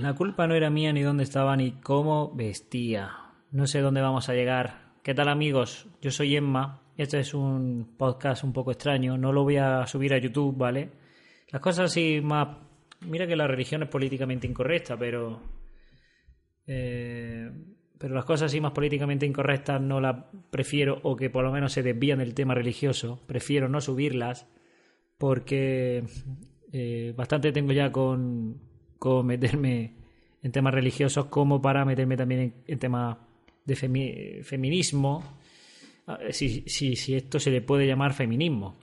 La culpa no era mía ni dónde estaba ni cómo vestía. No sé dónde vamos a llegar. ¿Qué tal amigos? Yo soy Emma. Este es un podcast un poco extraño. No lo voy a subir a YouTube, ¿vale? Las cosas así más... Mira que la religión es políticamente incorrecta, pero... Eh, pero las cosas así más políticamente incorrectas no las prefiero, o que por lo menos se desvían del tema religioso. Prefiero no subirlas porque eh, bastante tengo ya con, con, meterme en temas religiosos como para meterme también en, temas de feminismo, ah, si, si, si, esto se le puede llamar feminismo.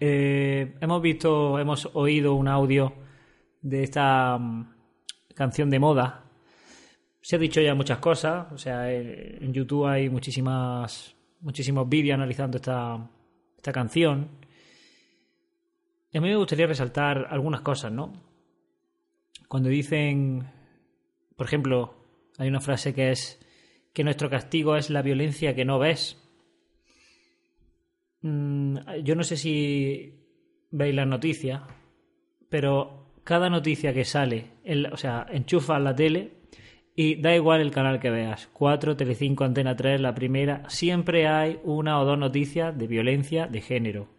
Eh, hemos visto, hemos oído un audio de esta mm, canción de moda. Se ha dicho ya muchas cosas, o sea, en YouTube hay muchísimas, muchísimos vídeos analizando esta, esta canción. A mí me gustaría resaltar algunas cosas, ¿no? Cuando dicen, por ejemplo, hay una frase que es que nuestro castigo es la violencia que no ves. Mm, yo no sé si veis las noticias, pero cada noticia que sale, o sea, enchufas la tele y da igual el canal que veas, 4, Telecinco, Antena 3, la primera, siempre hay una o dos noticias de violencia de género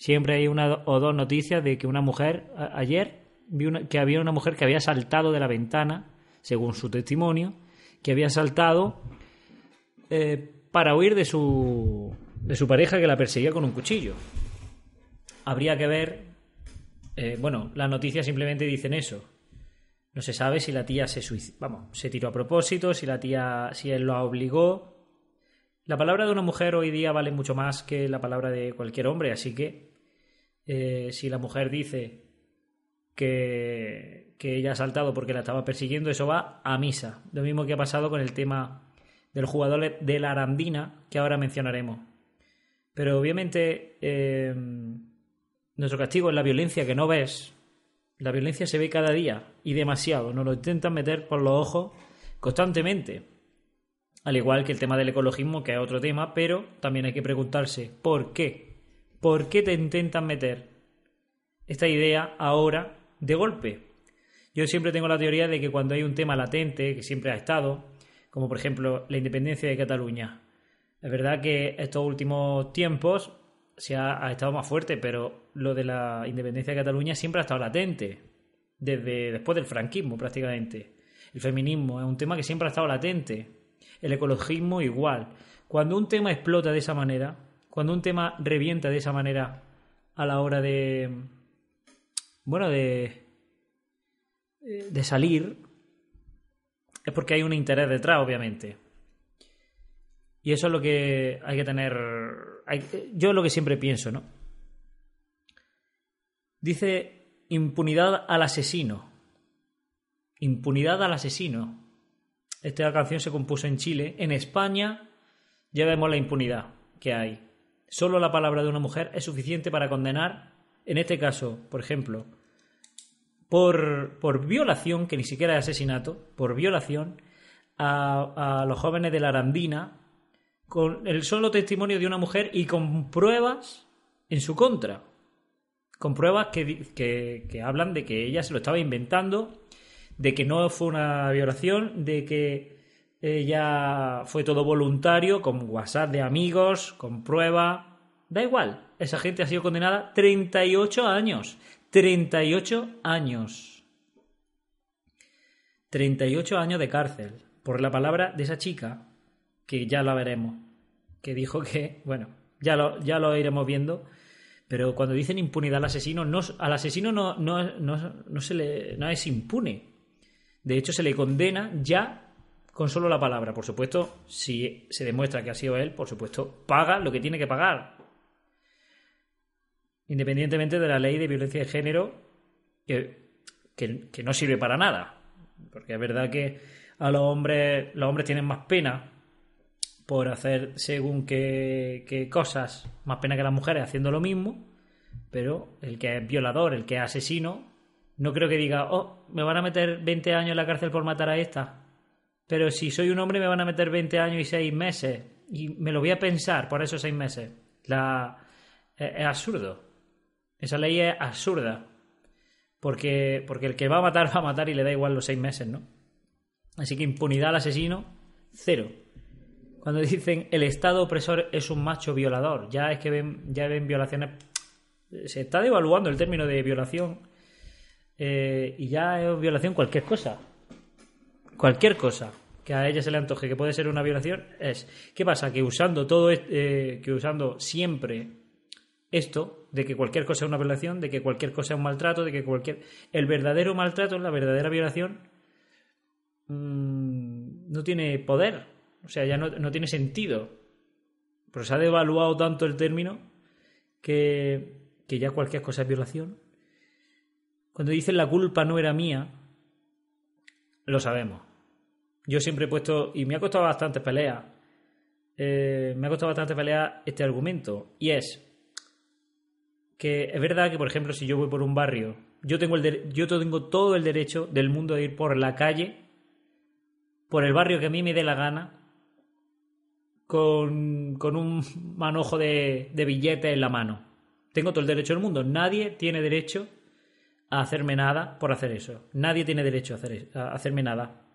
Siempre hay una o dos noticias de que una mujer, ayer vi que había una mujer que había saltado de la ventana, según su testimonio, que había saltado eh, para huir de su, de su pareja que la perseguía con un cuchillo. Habría que ver, eh, bueno, las noticias simplemente dicen eso. No se sabe si la tía se suicidó, vamos, se tiró a propósito, si la tía, si él lo obligó. La palabra de una mujer hoy día vale mucho más que la palabra de cualquier hombre, así que eh, si la mujer dice que, ella ha saltado porque la estaba persiguiendo, eso va a misa. Lo mismo que ha pasado con el tema del jugador de la Arandina, que ahora mencionaremos. Pero obviamente eh, nuestro castigo es la violencia que no ves. La violencia se ve cada día y demasiado. Nos lo intentan meter por los ojos constantemente. Al igual que el tema del ecologismo, que es otro tema, pero también hay que preguntarse por qué ¿por qué te intentan meter esta idea ahora de golpe? Yo siempre tengo la teoría de que cuando hay un tema latente, que siempre ha estado, como por ejemplo la independencia de Cataluña, es verdad que estos últimos tiempos se ha, estado más fuerte, pero lo de la independencia de Cataluña siempre ha estado latente, desde después del franquismo prácticamente. El feminismo es un tema que siempre ha estado latente. El ecologismo igual. Cuando un tema explota de esa manera, cuando un tema revienta de esa manera a la hora de. Bueno, de. de salir, es porque hay un interés detrás, obviamente. Y eso es lo que hay que tener. yo lo que siempre pienso, ¿no? Dice impunidad al asesino. Impunidad al asesino. Esta canción se compuso en Chile. En España ya vemos la impunidad que hay. Solo la palabra de una mujer es suficiente para condenar, en este caso, por ejemplo, por, por violación, que ni siquiera es asesinato, por violación, a, los jóvenes de la Arandina, con el solo testimonio de una mujer y con pruebas en su contra. Con pruebas que, que, hablan de que ella se lo estaba inventando, de que no fue una violación, de que ya fue todo voluntario, con WhatsApp de amigos, con prueba. Da igual, esa gente ha sido condenada 38 años. 38 años. 38 años de cárcel por la palabra de esa chica, que ya la veremos, que dijo que, bueno, ya lo, ya lo iremos viendo, pero cuando dicen impunidad al asesino, no, al asesino no, no, no, no se le, no es impune. De hecho, se le condena ya con solo la palabra. Por supuesto, si se demuestra que ha sido él, por supuesto, paga lo que tiene que pagar. Independientemente de la ley de violencia de género, que, que, no sirve para nada. Porque es verdad que a los hombres, los hombres tienen más pena por hacer según qué, qué cosas, más pena que las mujeres haciendo lo mismo, pero el que es violador, el que es asesino, no creo que diga, oh, me van a meter 20 años en la cárcel por matar a esta. Pero si soy un hombre me van a meter 20 años y 6 meses. Y me lo voy a pensar por esos 6 meses. La... Es, absurdo. Esa ley es absurda. Porque, porque el que va a matar, va a matar y le da igual los seis meses, ¿no? Así que impunidad al asesino, cero. Cuando dicen el Estado opresor es un macho violador, ya es que ven, ya ven violaciones. Se está devaluando el término de violación eh, y ya es violación cualquier cosa. Cualquier cosa que a ella se le antoje que puede ser una violación es. ¿Qué pasa? Que usando todo, eh, que usando siempre esto, de que cualquier cosa es una violación, de que cualquier cosa es un maltrato, de que cualquier. El verdadero maltrato, la verdadera violación, mmm, no tiene poder o sea, ya no, tiene sentido. Pero se ha devaluado tanto el término que, que ya cualquier cosa es violación. Cuando dicen la culpa no era mía, lo sabemos. Yo siempre he puesto, y me ha costado bastante pelea, eh, me ha costado bastante pelea este argumento, y es que es verdad que, por ejemplo, si yo voy por un barrio, yo tengo, el yo tengo todo el derecho del mundo de ir por la calle, por el barrio que a mí me dé la gana, con, con un manojo de, de billetes en la mano. Tengo todo el derecho del mundo. Nadie tiene derecho a hacerme nada por hacer eso. Nadie tiene derecho a, hacer, a hacerme nada.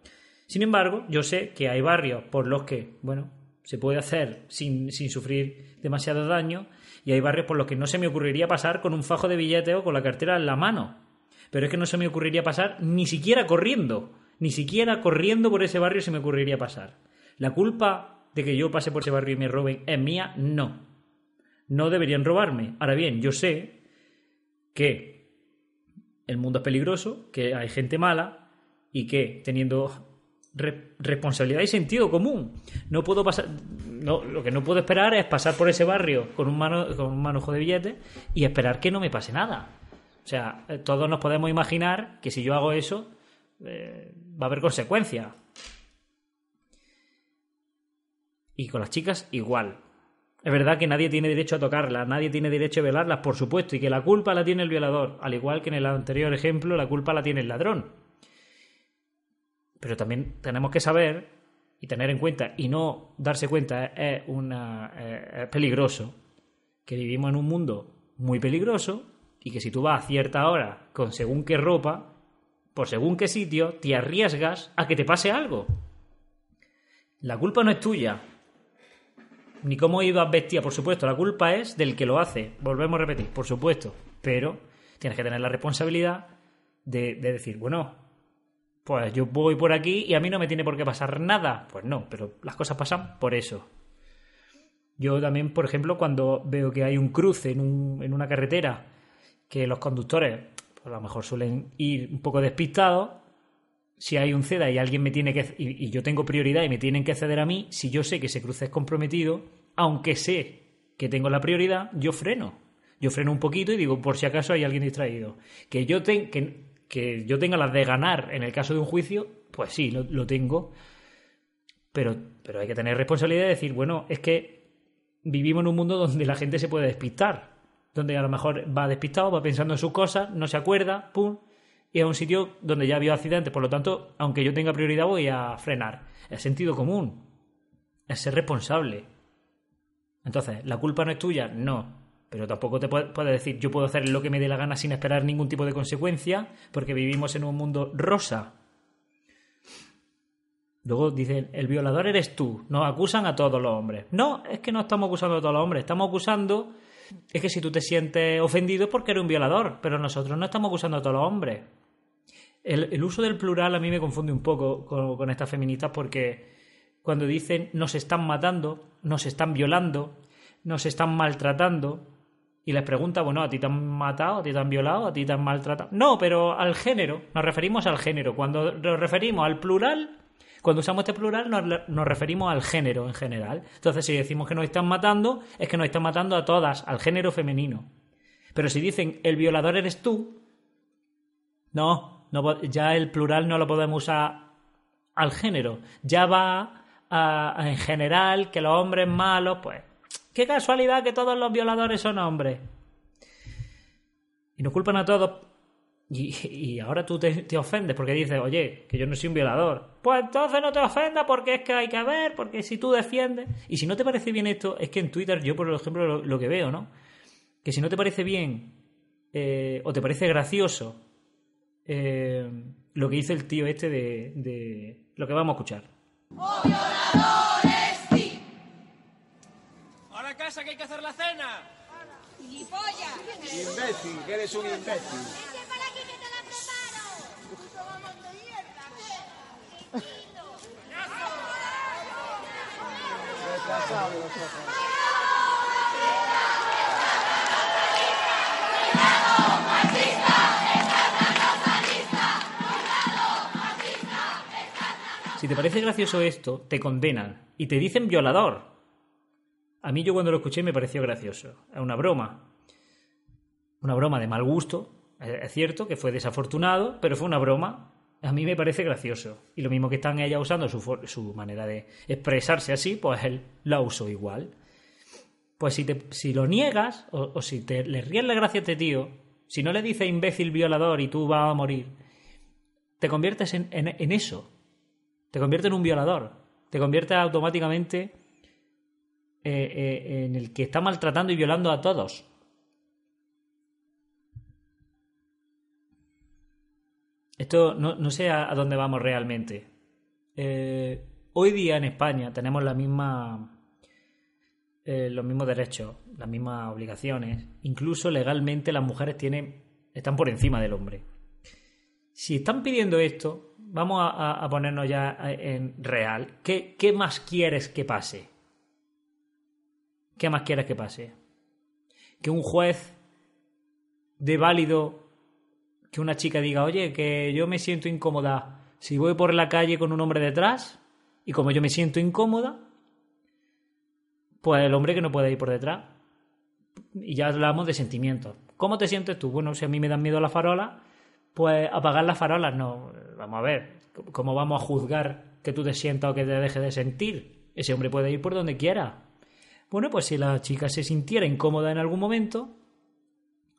Sin embargo, yo sé que hay barrios por los que, bueno, se puede hacer sin, sin, sufrir demasiado daño y hay barrios por los que no se me ocurriría pasar con un fajo de billetes o con la cartera en la mano. Pero es que no se me ocurriría pasar ni siquiera corriendo. Ni siquiera corriendo por ese barrio se me ocurriría pasar. La culpa de que yo pase por ese barrio y me roben es mía, no. No deberían robarme. Ahora bien, yo sé que el mundo es peligroso, que hay gente mala y que teniendo responsabilidad y sentido común, no puedo pasar. No, lo que no puedo esperar es pasar por ese barrio con un, mano, con un manojo de billetes y esperar que no me pase nada. O sea, eh, todos nos podemos imaginar que si yo hago eso, eh, va a haber consecuencias. Y con las chicas igual. Es verdad que nadie tiene derecho a tocarlas, nadie tiene derecho a violarlas, por supuesto, y que la culpa la tiene el violador, al igual que en el anterior ejemplo, la culpa la tiene el ladrón. Pero también tenemos que saber y tener en cuenta, y no darse cuenta, es, una, es peligroso, que vivimos en un mundo muy peligroso y que si tú vas a cierta hora con según qué ropa, por según qué sitio, te arriesgas a que te pase algo. La culpa no es tuya, ni cómo ibas vestida, por supuesto, la culpa es del que lo hace. Volvemos a repetir, por supuesto. Pero tienes que tener la responsabilidad de, decir, bueno, pues yo voy por aquí y a mí no me tiene por qué pasar nada. Pues no, pero las cosas pasan por eso. Yo también, por ejemplo, cuando veo que hay un cruce en, un, en una carretera que los conductores pues a lo mejor suelen ir un poco despistados, si hay un CEDA y alguien me tiene que y, yo tengo prioridad y me tienen que ceder a mí, si yo sé que ese cruce es comprometido, aunque sé que tengo la prioridad, yo freno. Yo freno un poquito y digo, por si acaso hay alguien distraído. Que yo, que, que yo tenga las de ganar en el caso de un juicio, pues sí, lo, tengo. Pero, pero hay que tener responsabilidad de decir, bueno, es que vivimos en un mundo donde la gente se puede despistar. Donde a lo mejor va despistado, va pensando en sus cosas, no se acuerda, pum, y es un sitio donde ya ha habido accidentes. Por lo tanto, aunque yo tenga prioridad, voy a frenar. Es sentido común. Es ser responsable. Entonces, ¿la culpa no es tuya? No. Pero tampoco te puedes decir, yo puedo hacer lo que me dé la gana sin esperar ningún tipo de consecuencia, porque vivimos en un mundo rosa. Luego dicen, el violador eres tú. Nos acusan a todos los hombres. No, es que no estamos acusando a todos los hombres. Estamos acusando. Es que si tú te sientes ofendido es porque eres un violador. Pero nosotros no estamos acusando a todos los hombres. El, uso del plural a mí me confunde un poco con, estas feministas porque cuando dicen nos están matando, nos están violando, nos están maltratando, y les pregunta, bueno, ¿a ti te han matado? ¿A ti te han violado? ¿A ti te han maltratado? No, pero al género, nos referimos al género. Cuando nos referimos al plural, cuando usamos este plural nos, nos, referimos al género en general. Entonces, si decimos que nos están matando, es que nos están matando a todas, al género femenino. Pero si dicen el violador eres tú, no, ya el plural no lo podemos usar al género. Ya va en general que los hombres malos, pues. Qué casualidad que todos los violadores son hombres. Y nos culpan a todos. Y, ahora tú te, ofendes porque dices, oye, que yo no soy un violador. Pues entonces no te ofendas porque es que hay que ver, porque si tú defiendes. Y si no te parece bien esto, es que en Twitter yo, por ejemplo, lo, que veo, ¿no? Que si no te parece bien eh, o te parece gracioso eh, lo que hizo el tío este de, de lo que vamos a escuchar. ¡Oh, violadores, a casa que hay que hacer la cena! ¡Gilipollas! Imbécil, que eres un imbécil. ¡Vete para aquí que te la preparo! ¡Puto vamos de mierda! Retrasado de nosotros. Si te parece gracioso esto, te condenan y te dicen violador. A mí yo cuando lo escuché me pareció gracioso. Es una broma. Una broma de mal gusto. Es cierto que fue desafortunado, pero fue una broma. A mí me parece gracioso. Y lo mismo que están ella usando su, su manera de expresarse así, pues él la usó igual. Pues si, te, si lo niegas, o, o si te, le ríes la gracia a este tío, si no le dices imbécil violador y tú vas a morir, te conviertes en, en, en eso. Te conviertes en un violador. Te conviertes automáticamente eh, eh, en el que está maltratando y violando a todos. Esto no, sé a, dónde vamos realmente. Eh, hoy día en España tenemos la misma, los mismos derechos, las mismas obligaciones. Incluso legalmente las mujeres tienen, están por encima del hombre. Si están pidiendo esto, vamos a- a ponernos ya en real. ¿Qué, ¿Qué más quieres que pase? ¿Qué más quieres que pase? Que un juez de válido que una chica diga, oye, que yo me siento incómoda si voy por la calle con un hombre detrás y como yo me siento incómoda, pues el hombre que no puede ir por detrás. Y ya hablamos de sentimientos. ¿Cómo te sientes tú? Bueno, si a mí me dan miedo las farolas, pues apagar las farolas no. Vamos a ver, ¿cómo vamos a juzgar que tú te sientas o que te dejes de sentir? Ese hombre puede ir por donde quiera. Bueno, pues si la chica se sintiera incómoda en algún momento,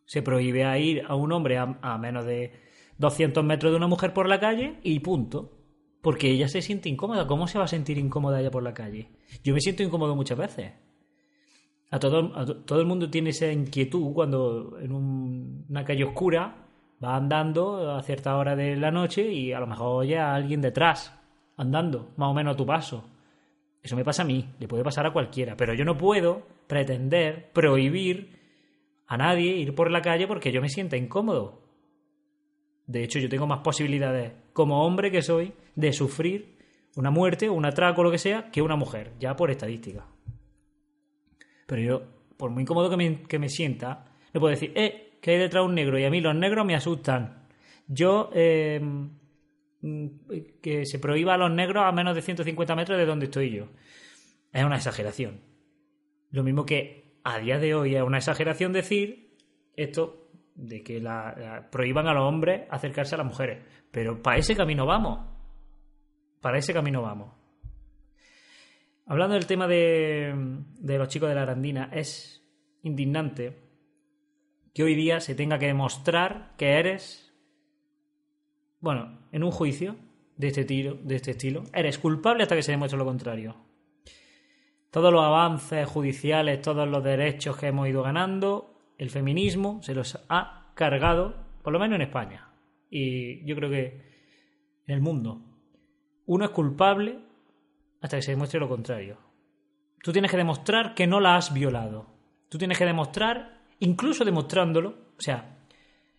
se prohíbe a ir a un hombre a, menos de 200 metros de una mujer por la calle y punto. Porque ella se siente incómoda. ¿Cómo se va a sentir incómoda ella por la calle? Yo me siento incómodo muchas veces. A todo, todo el mundo tiene esa inquietud cuando en un- una calle oscura va andando a cierta hora de la noche y a lo mejor oye a alguien detrás, andando, más o menos a tu paso. Eso me pasa a mí, le puede pasar a cualquiera, pero yo no puedo pretender prohibir a nadie ir por la calle porque yo me sienta incómodo. De hecho, yo tengo más posibilidades como hombre que soy de sufrir una muerte un atraco lo que sea que una mujer, ya por estadística. Pero yo, por muy incómodo que me, que me sienta, no puedo decir, eh, que hay detrás un negro y a mí los negros me asustan. Yo, eh, que se prohíba a los negros a menos de 150 metros de donde estoy yo. Es una exageración. Lo mismo que a día de hoy es una exageración decir esto de que la, la- prohíban a los hombres acercarse a las mujeres. Pero para ese camino vamos. Para ese camino vamos. Hablando del tema de, de los chicos de la Arandina, es indignante que hoy día se tenga que demostrar que eres, bueno, en un juicio de este, tiro, de este estilo, eres culpable hasta que se demuestre lo contrario. Todos los avances judiciales, todos los derechos que hemos ido ganando, el feminismo se los ha cargado, por lo menos en España. Y yo creo que en el mundo. Uno es culpable hasta que se demuestre lo contrario. Tú tienes que demostrar que no la has violado. Tú tienes que demostrar, incluso demostrándolo, o sea,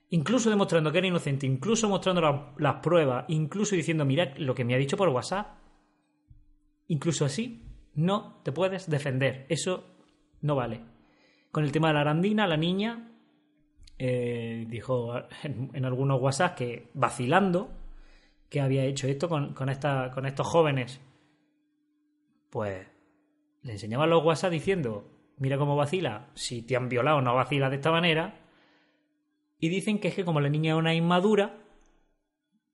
incluso demostrando que eres inocente, incluso mostrando la- las pruebas, incluso diciendo, mira lo que me ha dicho por WhatsApp, incluso así, no te puedes defender. Eso no vale. Con el tema de la arandina, la niña eh, dijo en, en algunos WhatsApp que vacilando que había hecho esto con, con, esta, con estos jóvenes. Pues le enseñaban los WhatsApp diciendo, mira cómo vacila, si te han violado no vacila de esta manera. Y dicen que es que como la niña es una inmadura,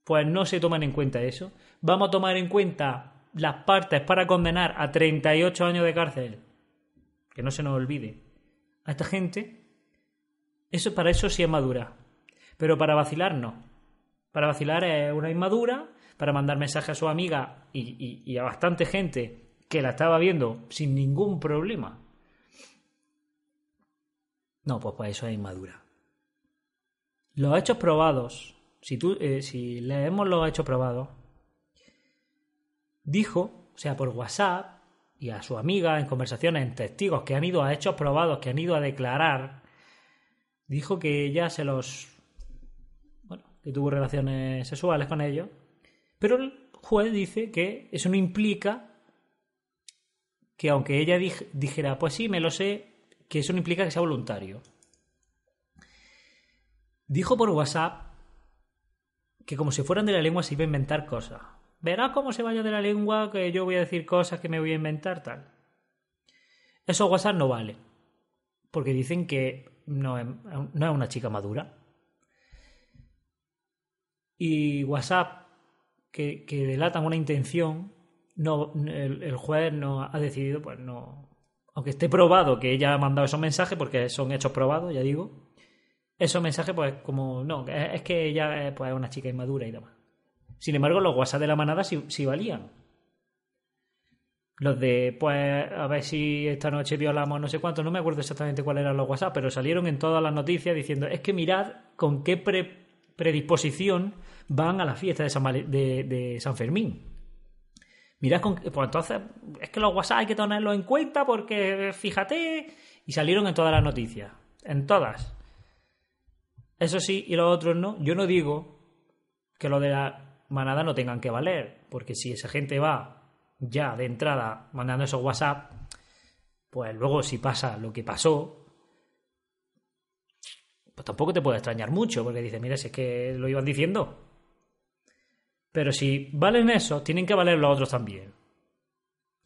pues no se toman en cuenta eso. Vamos a tomar en cuenta las partes para condenar a 38 años de cárcel. Que no se nos olvide. A esta gente, eso para eso sí es madura. Pero para vacilar no. Para vacilar es una inmadura, para mandar mensajes a su amiga y, y- y a bastante gente que la estaba viendo sin ningún problema. No, pues para eso es inmadura. Los hechos probados. Si, tú, eh, si leemos los hechos probados, dijo, o sea, por WhatsApp y a su amiga en conversaciones, en testigos que han ido a hechos probados, que han ido a declarar, dijo que ella se los... Bueno, que tuvo relaciones sexuales con ellos, pero el juez dice que eso no implica que aunque ella dij- dijera, pues sí, me lo sé, que eso no implica que sea voluntario. Dijo por WhatsApp que como si fueran de la lengua se iba a inventar cosas. Verás cómo se vaya de la lengua que yo voy a decir cosas que me voy a inventar, tal. Eso WhatsApp no vale. Porque dicen que no es, no es una chica madura. Y WhatsApp, que, que delatan una intención, no, el, el juez no ha decidido, pues no. Aunque esté probado que ella ha mandado esos mensajes, porque son hechos probados, ya digo. Esos mensajes, pues, como. No, es, es que ella es pues, una chica inmadura y demás. Sin embargo, los WhatsApp de la manada sí, sí valían. Los de, pues, a ver si esta noche violamos no sé cuánto, no me acuerdo exactamente cuáles eran los WhatsApp, pero salieron en todas las noticias diciendo, es que mirad con qué pre- predisposición van a la fiesta de San, de, San Fermín. Mirad con pues entonces, es que los WhatsApp hay que tenerlos en cuenta porque, fíjate, y salieron en todas las noticias, en todas. Eso sí, y los otros no. Yo no digo que los de la manada no tengan que valer, porque si esa gente va ya de entrada mandando esos WhatsApp, pues luego si pasa lo que pasó, pues tampoco te puede extrañar mucho, porque dices, mira, si es que lo iban diciendo. Pero si valen esos, tienen que valer los otros también.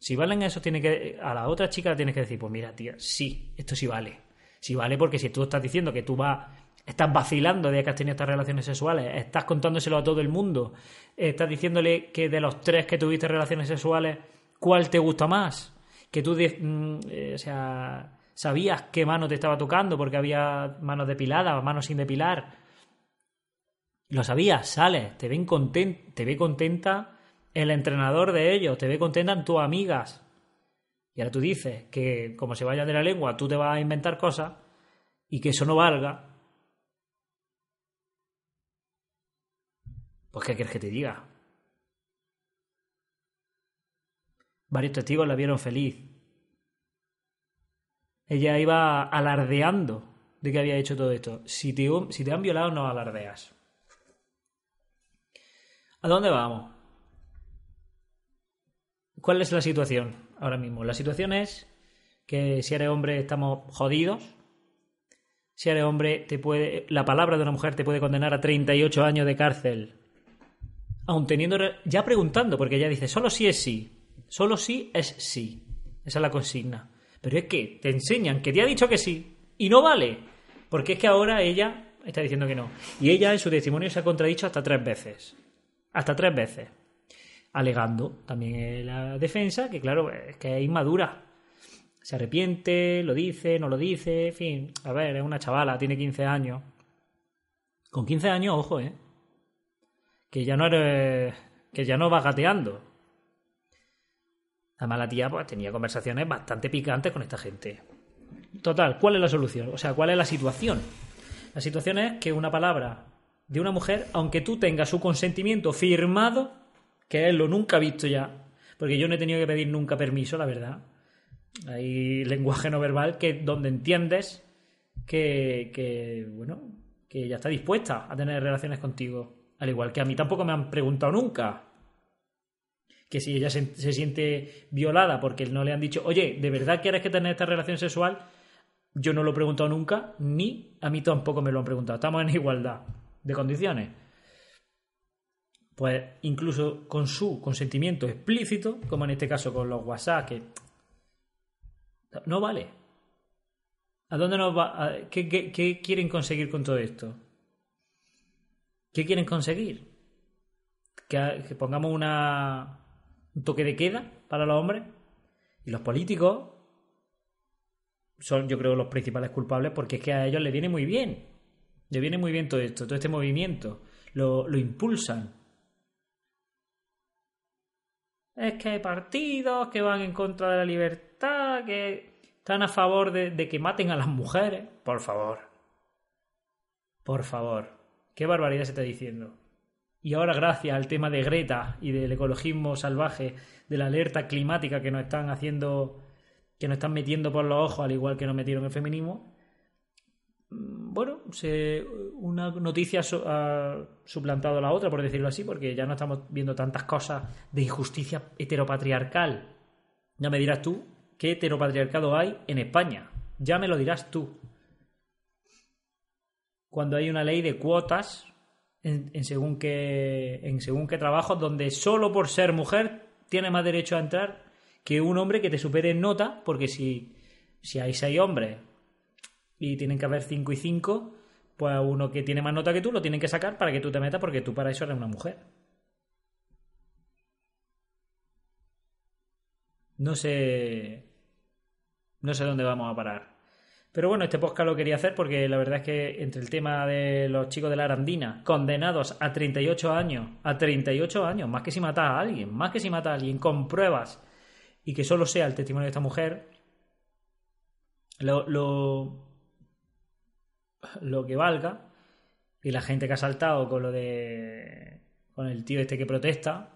Si valen esos, tiene que, a la otra chica le tienes que decir, pues mira, tía, sí, esto sí vale. Sí vale porque si tú estás diciendo que tú vas, estás vacilando de que has tenido estas relaciones sexuales, estás contándoselo a todo el mundo, estás diciéndole que de los tres que tuviste relaciones sexuales, ¿cuál te gusta más? Que tú, mm, eh, o sea, sabías qué mano te estaba tocando porque había manos depiladas, manos sin depilar. Lo sabías, sales, te ven content, te ve contenta el entrenador de ellos, te ve contenta en tus amigas. Y ahora tú dices que como se vaya de la lengua, tú te vas a inventar cosas y que eso no valga. Pues ¿qué quieres que te diga? Varios testigos la vieron feliz. Ella iba alardeando de que había hecho todo esto. Si te, si te han violado, no alardeas. ¿A dónde vamos? ¿Cuál es la situación ahora mismo? La situación es que si eres hombre estamos jodidos. Si eres hombre, te puede, la palabra de una mujer te puede condenar a 38 años de cárcel. Aun teniendo. Ya preguntando, porque ella dice, solo sí es sí. Solo sí es sí. Esa es la consigna. Pero es que te enseñan que te ha dicho que sí y no vale. Porque es que ahora ella está diciendo que no. Y ella en su testimonio se ha contradicho hasta tres veces. Hasta tres veces. Alegando también la defensa que, claro, es que es inmadura. Se arrepiente, lo dice, no lo dice, en fin. A ver, es una chavala, tiene 15 años. Con 15 años, ojo, ¿eh? Que ya no eres. que ya no vas gateando. Además, la tía pues, tenía conversaciones bastante picantes con esta gente. Total, ¿cuál es la solución? O sea, ¿cuál es la situación? La situación es que una palabra de una mujer, aunque tú tengas su consentimiento firmado, que es lo nunca visto ya, porque yo no he tenido que pedir nunca permiso, la verdad. Hay lenguaje no verbal que donde entiendes que, que bueno, que ella está dispuesta a tener relaciones contigo. Al igual que a mí tampoco me han preguntado nunca que si ella se, siente violada porque no le han dicho, oye, ¿de verdad quieres que tener esta relación sexual? Yo no lo he preguntado nunca, ni a mí tampoco me lo han preguntado. Estamos en igualdad de condiciones. Pues incluso con su consentimiento explícito, como en este caso con los WhatsApp, que no vale. ¿A dónde nos va? a- ¿Qué, qué- qué quieren conseguir con todo esto? ¿Qué quieren conseguir? ¿Que, pongamos una, un toque de queda para los hombres? Y los políticos son, yo creo, los principales culpables porque es que a ellos les viene muy bien. Les viene muy bien todo esto, todo este movimiento. Lo, lo impulsan. Es que hay partidos que van en contra de la libertad, que están a favor de que maten a las mujeres. Por favor. Por favor. ¿Qué barbaridad se está diciendo? Y ahora, gracias al tema de Greta y del ecologismo salvaje, de la alerta climática que nos están haciendo, que nos están metiendo por los ojos, al igual que nos metieron el feminismo, mm, bueno, una noticia ha suplantado la otra, por decirlo así, porque ya no estamos viendo tantas cosas de injusticia heteropatriarcal. Ya me dirás tú qué heteropatriarcado hay en España. Ya me lo dirás tú. Cuando hay una ley de cuotas en, en según qué en según qué trabajos donde solo por ser mujer tiene más derecho a entrar que un hombre que te supere en nota, porque si, si hay seis hombres y tienen que haber cinco y cinco, pues uno que tiene más nota que tú lo tienen que sacar para que tú te metas porque tú para eso eres una mujer. No sé. No sé dónde vamos a parar. Pero bueno, este podcast lo quería hacer porque la verdad es que entre el tema de los chicos de la Arandina, condenados a 38 años, a 38 años, más que si mata a alguien, más que si mata a alguien, con pruebas, y que solo sea el testimonio de esta mujer, lo, lo, lo que valga, y la gente que ha saltado con lo de. con el tío este que protesta,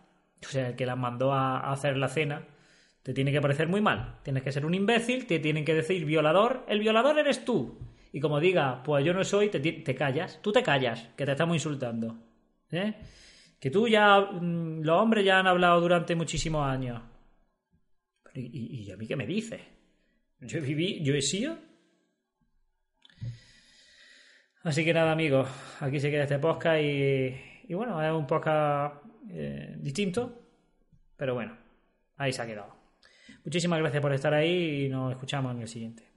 o sea, el que las mandó a, a hacer la cena, te tiene que parecer muy mal. Tienes que ser un imbécil, te tienen que decir violador. El violador eres tú. Y como diga, pues yo no soy, te, te callas. Tú te callas, que te estamos insultando. ¿Eh? Que tú ya. mm, Los hombres ya han hablado durante muchísimos años. ¿Y, y, y a mí qué me dices? Yo vivido, yo he sido. Así que nada, amigos, aquí se queda este podcast y, y bueno, es un podcast eh, distinto, pero bueno, ahí se ha quedado. Muchísimas gracias por estar ahí y nos escuchamos en el siguiente.